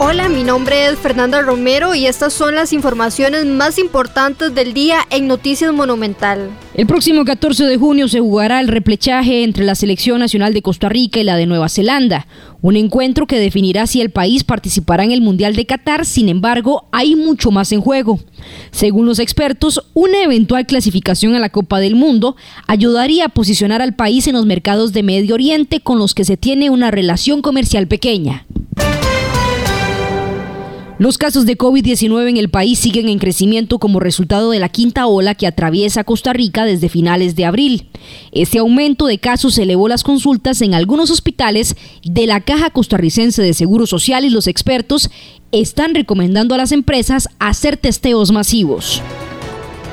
Hola, mi nombre es Fernanda Romero y estas son las informaciones más importantes del día en Noticias Monumental. El próximo 14 de junio se jugará el replechaje entre la Selección Nacional de Costa Rica y la de Nueva Zelanda, un encuentro que definirá si el país participará en el Mundial de Qatar, sin embargo, hay mucho más en juego. Según los expertos, una eventual clasificación a la Copa del Mundo ayudaría a posicionar al país en los mercados de Medio Oriente con los que se tiene una relación comercial pequeña. Los casos de COVID-19 en el país siguen en crecimiento como resultado de la quinta ola que atraviesa Costa Rica desde finales de abril. Este aumento de casos elevó las consultas en algunos hospitales de la Caja Costarricense de Seguro Social y los expertos están recomendando a las empresas hacer testeos masivos.